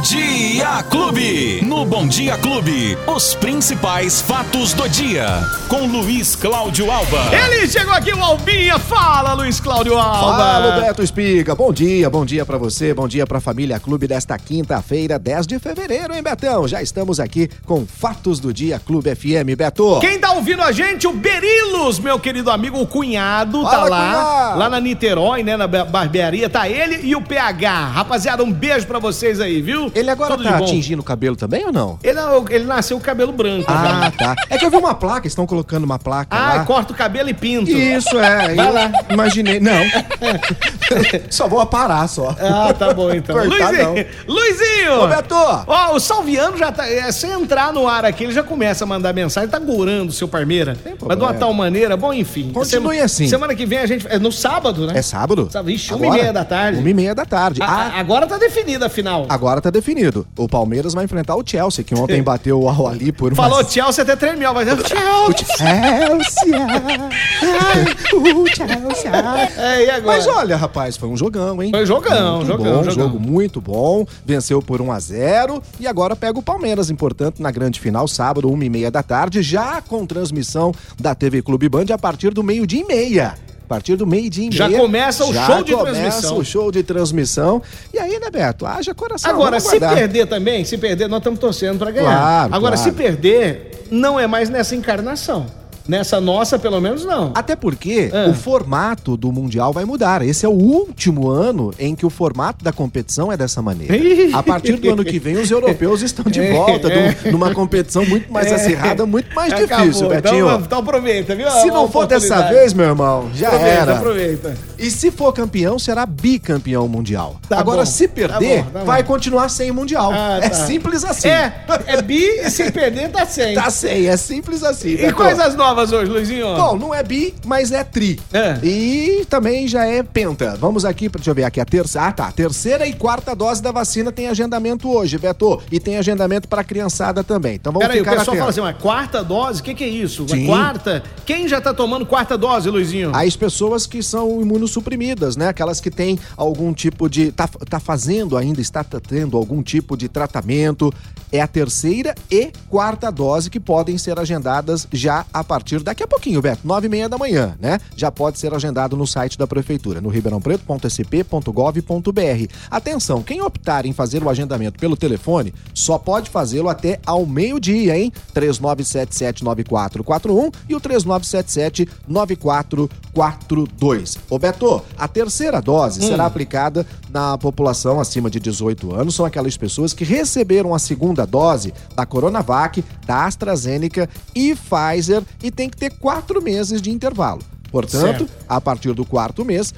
Bom Dia Clube. No Bom Dia Clube, os principais fatos do dia. Com Luiz Cláudio Alba. Ele chegou aqui, o Albinha. Fala, Luiz Cláudio Alba. Fala, Beto Espiga. Bom dia, bom dia pra você, bom dia pra família Clube desta quinta-feira, 10 de fevereiro, hein, Betão? Já estamos aqui com Fatos do Dia Clube FM, Beto. Quem tá ouvindo a gente? O Berilos, meu querido amigo, o cunhado, tá Fala, lá. cunhado. Lá na Niterói, né, na ba- barbearia. Tá ele e o PH. Rapaziada, um beijo pra vocês aí, viu? Ele agora Tudo de tá bom. atingindo o cabelo também ou não? Ele, ele nasceu com o cabelo branco. Ah, né? tá. É que eu vi uma placa, estão colocando uma placa Ah, lá. corta o cabelo e pinto. Isso, é. Vai lá. Imaginei. Não. só vou aparar só. Ah, tá bom então. Cortar, não. Luizinho! Luizinho! Ô, Beto! Ó, o Salviano já tá. É, se entrar no ar aqui, ele já começa a mandar mensagem, tá gorando o seu Parmeira. Mas de uma tal maneira, bom, enfim. Continue assim. Semana que vem a gente. É no sábado, né? É sábado? Sábado, ixi, uma e meia da tarde. Uma e meia da tarde. A- Ah, agora tá definida a final. agora tá definido. O Palmeiras vai enfrentar o Chelsea, que ontem bateu o Al Ali por Falou Chelsea até tremeu, vai dizer O Chelsea. Chelsea! Ai, o Chelsea! É, e agora? Mas olha, rapaz, foi um jogão, hein? Foi jogão, muito jogão, bom, jogão. jogo muito bom. Venceu por 1 a 0 e agora pega o Palmeiras, importante, na grande final, sábado, 1 e meia da tarde, já com transmissão da TV Clube Band a partir do meio-dia e meia. A partir do meio-dia e Já meia. começa o já show de começa transmissão. o show de transmissão. E aí, né, Beto? Haja coração. Agora, se perder também, se perder, nós estamos torcendo pra ganhar. Claro, Agora, claro. se perder, não é mais nessa encarnação. Nessa nossa, pelo menos, não. Até porque Ah. o formato do Mundial vai mudar. Esse é o último ano em que o formato da competição é dessa maneira. A partir do ano que vem, os europeus estão de volta É. num- numa competição muito mais acirrada, muito mais Acabou. difícil, Betinho. Então, então aproveita, viu? Se não for dessa vez, meu irmão, já aproveita, era. aproveita. E se for campeão, será bicampeão mundial. Tá Agora, bom, se tá perder, bom, tá bom. vai continuar sem mundial. Ah, é tá. simples assim. É, é bi e se perder tá sem. Tá sem, é simples assim. E Beto. quais as novas hoje, Luizinho? Bom, não é bi, mas é tri. É. E também já é penta. Vamos aqui, deixa eu ver aqui, a terceira. Ah, tá. Terceira e quarta dose da vacina tem agendamento hoje, Beto. E tem agendamento pra criançada também. Então vamos Peraí, o ficar pessoal fala atentos. assim, mas quarta dose? O que, que é isso? Sim. Quarta? Quem já tá tomando quarta dose, Luizinho? As pessoas que são imunossuprimidas, né? Aquelas que têm algum tipo de. Tá, tá fazendo ainda, está tendo algum tipo de tratamento. É a terceira e quarta dose que podem ser agendadas já a partir daqui a pouquinho, Beto. Nove e meia da manhã, né? Já pode ser agendado no site da Prefeitura, no ribeirãopreto.sp.gov.br. Atenção, quem optar em fazer o agendamento pelo telefone só pode fazê-lo até ao meio-dia, hein? 39779441 e o 39779442. Ô Beto, a terceira dose será aplicada na população acima de 18 anos. São aquelas pessoas que receberam a segunda dose da Coronavac, da AstraZeneca e Pfizer e tem que ter quatro meses de intervalo. Portanto, Certo. a partir do quarto mês,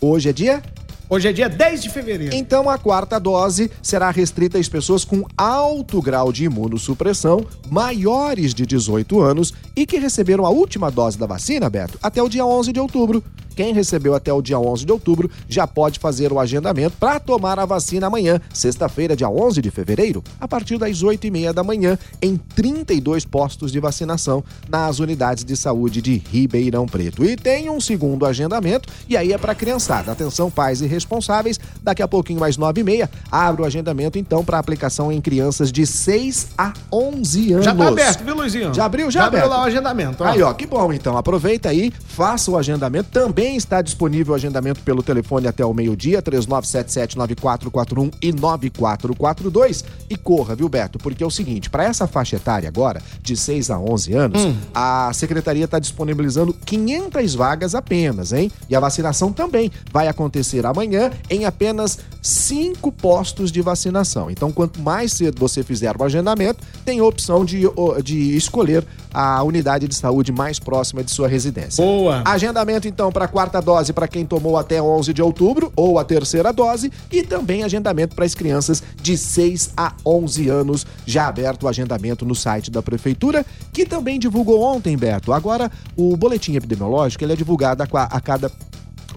hoje é dia Hoje é dia 10 de fevereiro. então, a quarta dose será restrita às pessoas com alto grau de imunossupressão, maiores de 18 anos e que receberam a última dose da vacina, Beto, até o dia 11 de outubro. Quem recebeu até o dia 11 de outubro já pode fazer o agendamento para tomar a vacina amanhã, sexta-feira, dia 11 de fevereiro, a partir das 8 e meia da manhã, em 32 postos de vacinação nas unidades de saúde de Ribeirão Preto. E tem um segundo agendamento, e aí é para criançada. Atenção, pais e responsáveis, daqui a pouquinho, mais 9 e meia, abre o agendamento então para aplicação em crianças de 6 a 11 anos. Já tá aberto, viu, Luizinho? Já abriu? Já Já abriu aberto. lá o agendamento. ó. Aí, ó, que bom então. Aproveita aí, faça o agendamento. Também está disponível o agendamento pelo telefone até o meio-dia, 3977-9441 e 9442. E corra, viu, Beto? Porque é o seguinte, para essa faixa etária agora, de 6 a 11 anos, Hum. a secretaria está disponibilizando 500 vagas apenas, hein? E a vacinação também vai acontecer amanhã em apenas cinco postos de vacinação. Então, quanto mais cedo você fizer o agendamento, tem a opção de, de escolher a unidade de saúde mais próxima de sua residência. Boa. Agendamento, então, para a quarta dose para quem tomou até 11 de outubro, ou a terceira dose, e também agendamento para as crianças de 6 a 11 anos. Já aberto o agendamento no site da Prefeitura, que também divulgou ontem, Beto. Agora, o boletim epidemiológico ele é divulgado a, cada,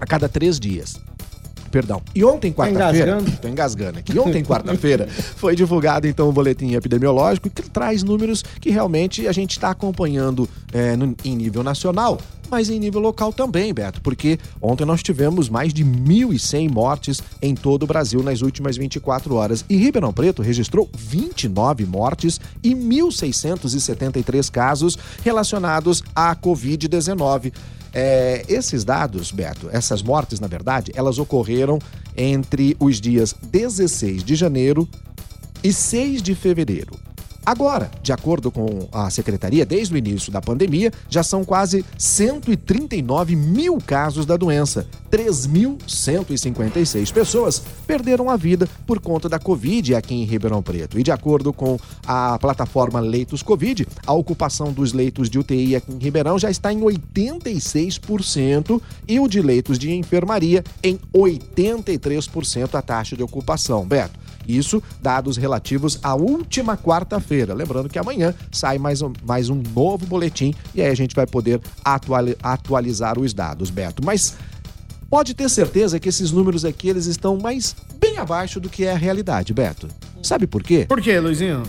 a cada três dias. Perdão. E ontem, quarta-feira. engasgando? Tô engasgando aqui. Ontem, quarta-feira, foi divulgado então o boletim epidemiológico que traz números que realmente a gente está acompanhando é, no- em nível nacional mas em nível local também, Beto, porque ontem nós tivemos mais de 1.100 mortes em todo o Brasil nas últimas 24 horas. E Ribeirão Preto registrou 29 mortes e 1.673 casos relacionados à Covid-19. É, esses dados, Beto, essas mortes, na verdade, elas ocorreram entre os dias 16 de janeiro e 6 de fevereiro. Agora, de acordo com a secretaria, desde o início da pandemia, já são quase 139 mil casos da doença. 3.156 pessoas perderam a vida por conta da Covid aqui em Ribeirão Preto. E de acordo com a plataforma Leitos Covid, a ocupação dos leitos de UTI aqui em Ribeirão já está em 86% e o de leitos de enfermaria em 83% a taxa de ocupação. Beto, isso dados relativos à última quarta-feira. Lembrando que amanhã sai mais um, mais um novo boletim e aí a gente vai poder atuali atualizar os dados, Beto. Mas pode ter certeza que esses números aqui eles estão mais bem abaixo do que é a realidade, Beto. Sabe por quê? Por quê, Luizinho?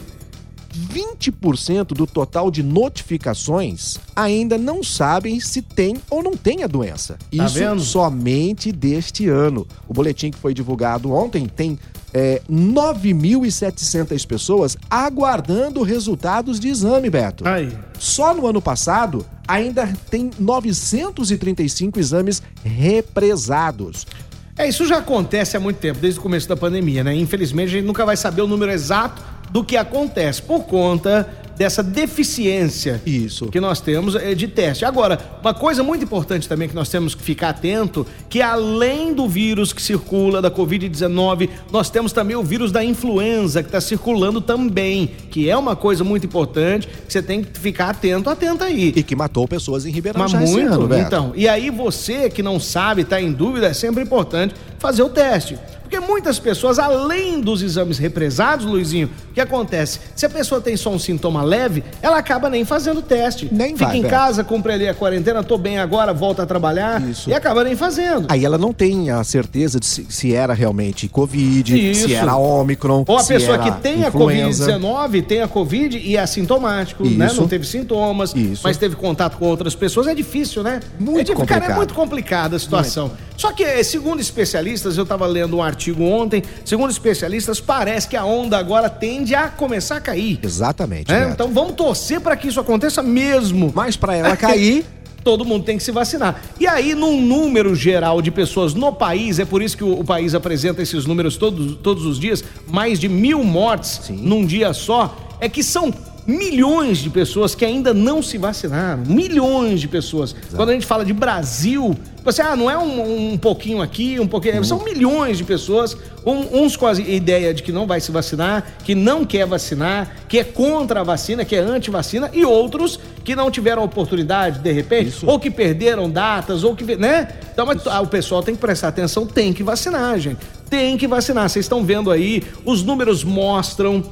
20% do total de notificações ainda não sabem se tem ou não tem a doença. Tá Isso vendo? somente deste ano. O boletim que foi divulgado ontem tem é, 9.700 pessoas aguardando resultados de exame, Beto. Aí. Só no ano passado, ainda tem 935 exames represados. É, isso já acontece há muito tempo, desde o começo da pandemia, né? Infelizmente, a gente nunca vai saber o número exato do que acontece por conta dessa deficiência Isso. que nós temos eh, de teste. Agora, uma coisa muito importante também que nós temos que ficar atento, que além do vírus que circula da Covid-19, nós temos também o vírus da influenza que está circulando também, que é uma coisa muito importante, que você tem que ficar atento, atento aí. E que matou pessoas em Ribeirão Mas já muito, ano, então. E aí você que não sabe, está em dúvida, é sempre importante fazer o teste. Porque muitas pessoas, além dos exames represados, Luizinho, o que acontece? Se a pessoa tem só um sintoma leve, ela acaba nem fazendo o teste. Nem Fica vai, em casa, cumpre ali a quarentena, tô bem agora, volta a trabalhar Isso. e acaba nem fazendo. Aí ela não tem a certeza de se, se era realmente Covid, Isso. se era Ômicron. Ou a pessoa que tem a influenza. Covid-19, tem a Covid e é assintomático, né? Isso. Não teve sintomas, Isso. mas teve contato com outras pessoas. É difícil, né? Muito é, difícil, Cara, é complicado. muito complicada a situação. Só que, eh, segundo especialistas, eu estava lendo um artigo ontem, segundo especialistas, parece que a onda agora tende a começar a cair. Exatamente. Beto. Então vamos torcer para que isso aconteça mesmo. Mas para ela cair, Todo mundo tem que se vacinar. E aí, num número geral de pessoas no país, é por isso que o, o país apresenta esses números todos, todos os dias, mais de mil mortes Sim. num dia só, é que são milhões de pessoas que ainda não se vacinaram. Milhões de pessoas. Quando a gente fala de Brasil, você, ah, não é um, um pouquinho aqui, um pouquinho. São milhões de pessoas, um- uns com a ideia de que não vai se vacinar, que não quer vacinar, que é contra a vacina, que é anti-vacina, e outros que não tiveram oportunidade, de repente, ou que perderam datas, ou que. né? Então, mas, ah, o pessoal tem que prestar atenção, tem que vacinar, gente. Tem que vacinar. Vocês estão vendo aí, os números mostram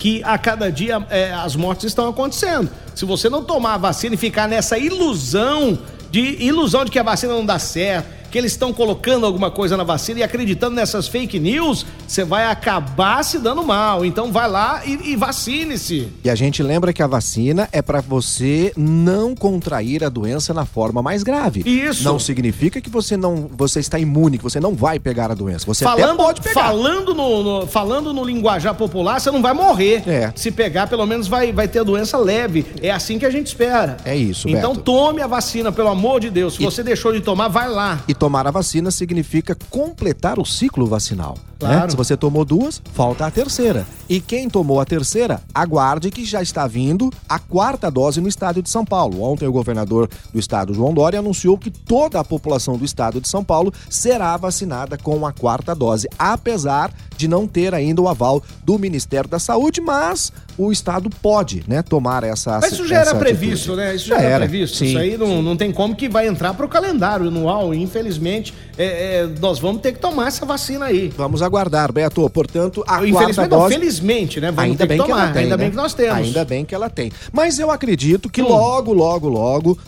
que a cada dia é, as mortes estão acontecendo. Se você não tomar a vacina e ficar nessa ilusão de ilusão de que a vacina não dá certo, que eles estão colocando alguma coisa na vacina e acreditando nessas fake news, você vai acabar se dando mal. Então vai lá e, e vacine-se. e a gente lembra que a vacina é para você não contrair a doença na forma mais grave. Isso. Não significa que você não, você está imune, que você não vai pegar a doença. Você até Falando, pode pegar. falando, no, no- falando no linguajar popular, você não vai morrer. É. Se pegar, pelo menos vai, vai ter a doença leve. É assim que a gente espera. É isso, Então Beto. tome a vacina, pelo amor de Deus. Se E- você deixou de tomar, vai lá. E tomar a vacina significa completar o ciclo vacinal. Né? Claro. Se você tomou duas, falta a terceira. E quem tomou a terceira, aguarde que já está vindo a quarta dose no estado de São Paulo. Ontem o governador do estado, João Dória, anunciou que toda a população do estado de São Paulo será vacinada com a quarta dose, apesar de não ter ainda o aval do Ministério da Saúde, mas o estado pode, né, tomar essa Mas isso já era previsto, atitude. né? Isso já, era, previsto. sim. Isso aí não, não tem como que vai entrar pro calendário anual. Infelizmente, é, é, nós vamos ter que tomar essa vacina aí. Vamos aguardar, Beto. Portanto, a quarta não, dose... felizmente, né? Vamos Ainda bem que que ela tem, Ainda né? bem que nós temos. Ainda bem que ela tem. Mas eu acredito que Hum. logo, logo, logo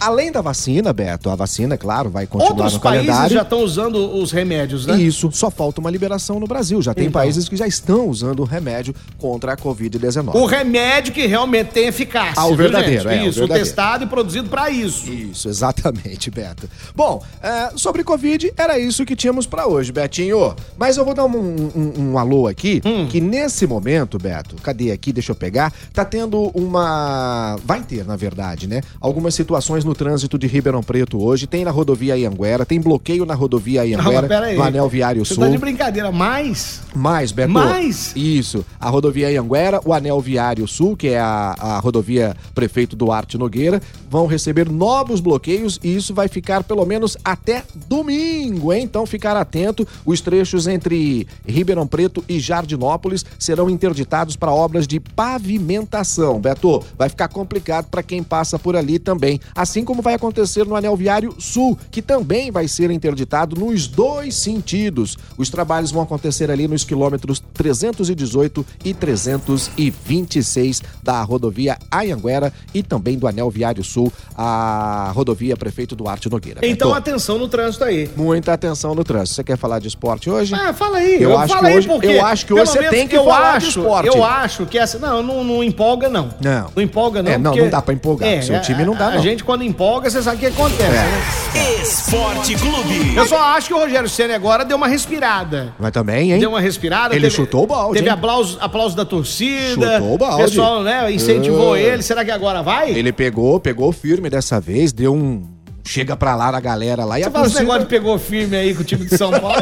Além da vacina, Beto, a vacina, claro, vai continuar Outros no países calendário. já estão usando os remédios, né? Isso, só falta uma liberação no Brasil. Já tem Então. países que já estão usando o remédio contra a Covid-19. O remédio que realmente tem eficácia. Ah, o verdadeiro, é, o Isso, verdadeiro. testado e produzido pra isso. Isso, exatamente, Beto. Bom, é, sobre Covid, era isso que tínhamos pra hoje, Betinho. Mas eu vou dar um, um- um alô aqui, Hum. que nesse momento, Beto, cadê aqui? Deixa eu pegar. Tá tendo uma. Vai ter, na verdade, né? Algumas situações no trânsito de Ribeirão Preto hoje. Tem na rodovia Ianguera, tem bloqueio na rodovia Ianguera, no Anel Viário Você Sul. tá de brincadeira, mas... Mais, Beto. Mais? Isso. A rodovia Ianguera, o Anel Viário Sul, que é a, a rodovia Prefeito Duarte Nogueira, vão receber novos bloqueios e isso vai ficar pelo menos até domingo, hein? Então ficar atento. Os trechos entre Ribeirão Preto e Jardinópolis serão interditados para obras de pavimentação. Beto, vai ficar complicado para quem passa por ali também. Assim como vai acontecer no Anel Viário Sul, que também vai ser interditado nos dois sentidos. Os trabalhos vão acontecer ali nos quilômetros 318 e 326 da rodovia Anhanguera e também do Anel Viário Sul, a rodovia Prefeito Duarte Nogueira. Então Beto, atenção no trânsito aí. muita atenção no trânsito. Você quer falar de esporte hoje? Ah, fala aí. Eu acho fala que aí hoje- eu acho que hoje você tem que eu falar de acho, esporte. Eu acho que essa... Não, não, não empolga, não. Não. Não empolga, não. É, não, não dá pra empolgar. Seu time não dá, a, não. A gente, quando empolga, você sabe o que acontece, É. né? Esporte Clube. Eu só acho que o Rogério Senna agora deu uma respirada. Mas também, hein? Deu uma respirada. Ele chutou o balde, Teve hein? aplauso, aplauso da torcida. Chutou o balde. pessoal, né, incentivou Ah. ele. Será que agora vai? Ele pegou, pegou firme dessa vez, deu um. Chega pra lá na galera lá e Você a fala esse torcida- negócio de pegou firme aí com o time de São Paulo,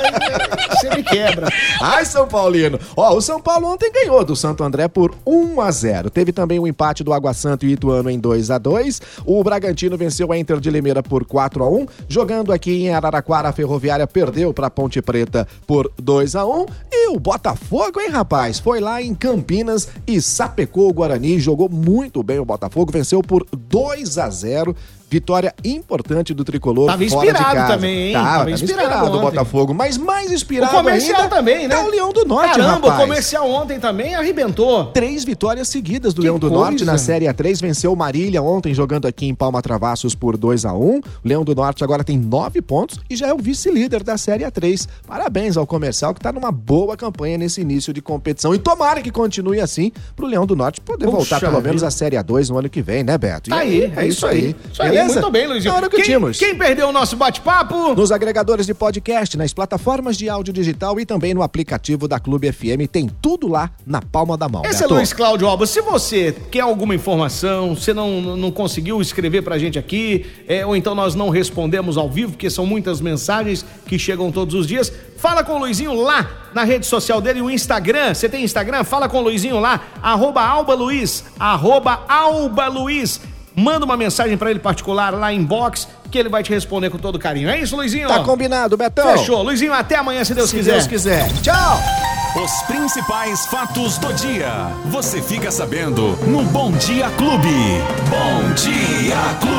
você me quebra. Ai, São Paulino. Ó, o São Paulo ontem ganhou do Santo André por 1 a 0. Teve também o empate do Água Santa e Ituano em 2 a 2. O Bragantino venceu a Inter de Limeira por 4 a 1. Jogando aqui em Araraquara, a Ferroviária perdeu para Ponte Preta por 2 a 1. E o Botafogo, hein, rapaz? Foi lá em Campinas e sapecou o Guarani, jogou muito bem o Botafogo, venceu por 2 a 0. Vitória importante do tricolor Tava fora de inspirado casa. também, hein? Tava, Tava tava inspirado inspirado o. Botafogo, mas mais O inspirado comercial ainda também, né? é o Leão do Norte, Caramba, rapaz. o comercial ontem também arrebentou. Três vitórias seguidas do Que Leão do coisa. Norte na Série A3. Venceu o Marília ontem, jogando aqui em Palma Travassos por 2 a 1 O Leão do Norte agora tem nove pontos e já é o vice-líder da Série A3. Parabéns ao comercial que tá numa boa campanha nesse início de competição. E tomara que continue assim pro Leão do Norte poder Puxa voltar pelo menos à Série A2 no ano que vem, né, Beto? E Tá aí, é isso aí. Isso aí, Beleza? muito bem, Luizinho. Hora que quem, tínhamos. quem perdeu o nosso bate-papo? Nos agregadores de podcast, nas plataformas de áudio digital e também no aplicativo da Clube FM. Tem tudo lá na palma da mão. Esse é. Luiz Cláudio Alba. Se você quer alguma informação, você não, não conseguiu escrever pra gente aqui, é, ou então nós não respondemos ao vivo, porque são muitas mensagens que chegam todos os dias, fala com o Luizinho lá na rede social dele, o Instagram. Você tem Instagram? Fala com o Luizinho lá, arroba Alba Luiz, arroba Alba Luiz. Manda uma mensagem pra ele particular lá em box, que ele vai te responder com todo carinho. É isso, Luizinho? Tá combinado, Betão? Fechou. Luizinho, até amanhã, se Deus Se quiser. Deus quiser. Tchau! Os principais fatos do dia. Você fica sabendo no Bom Dia Clube. Bom Dia Clube.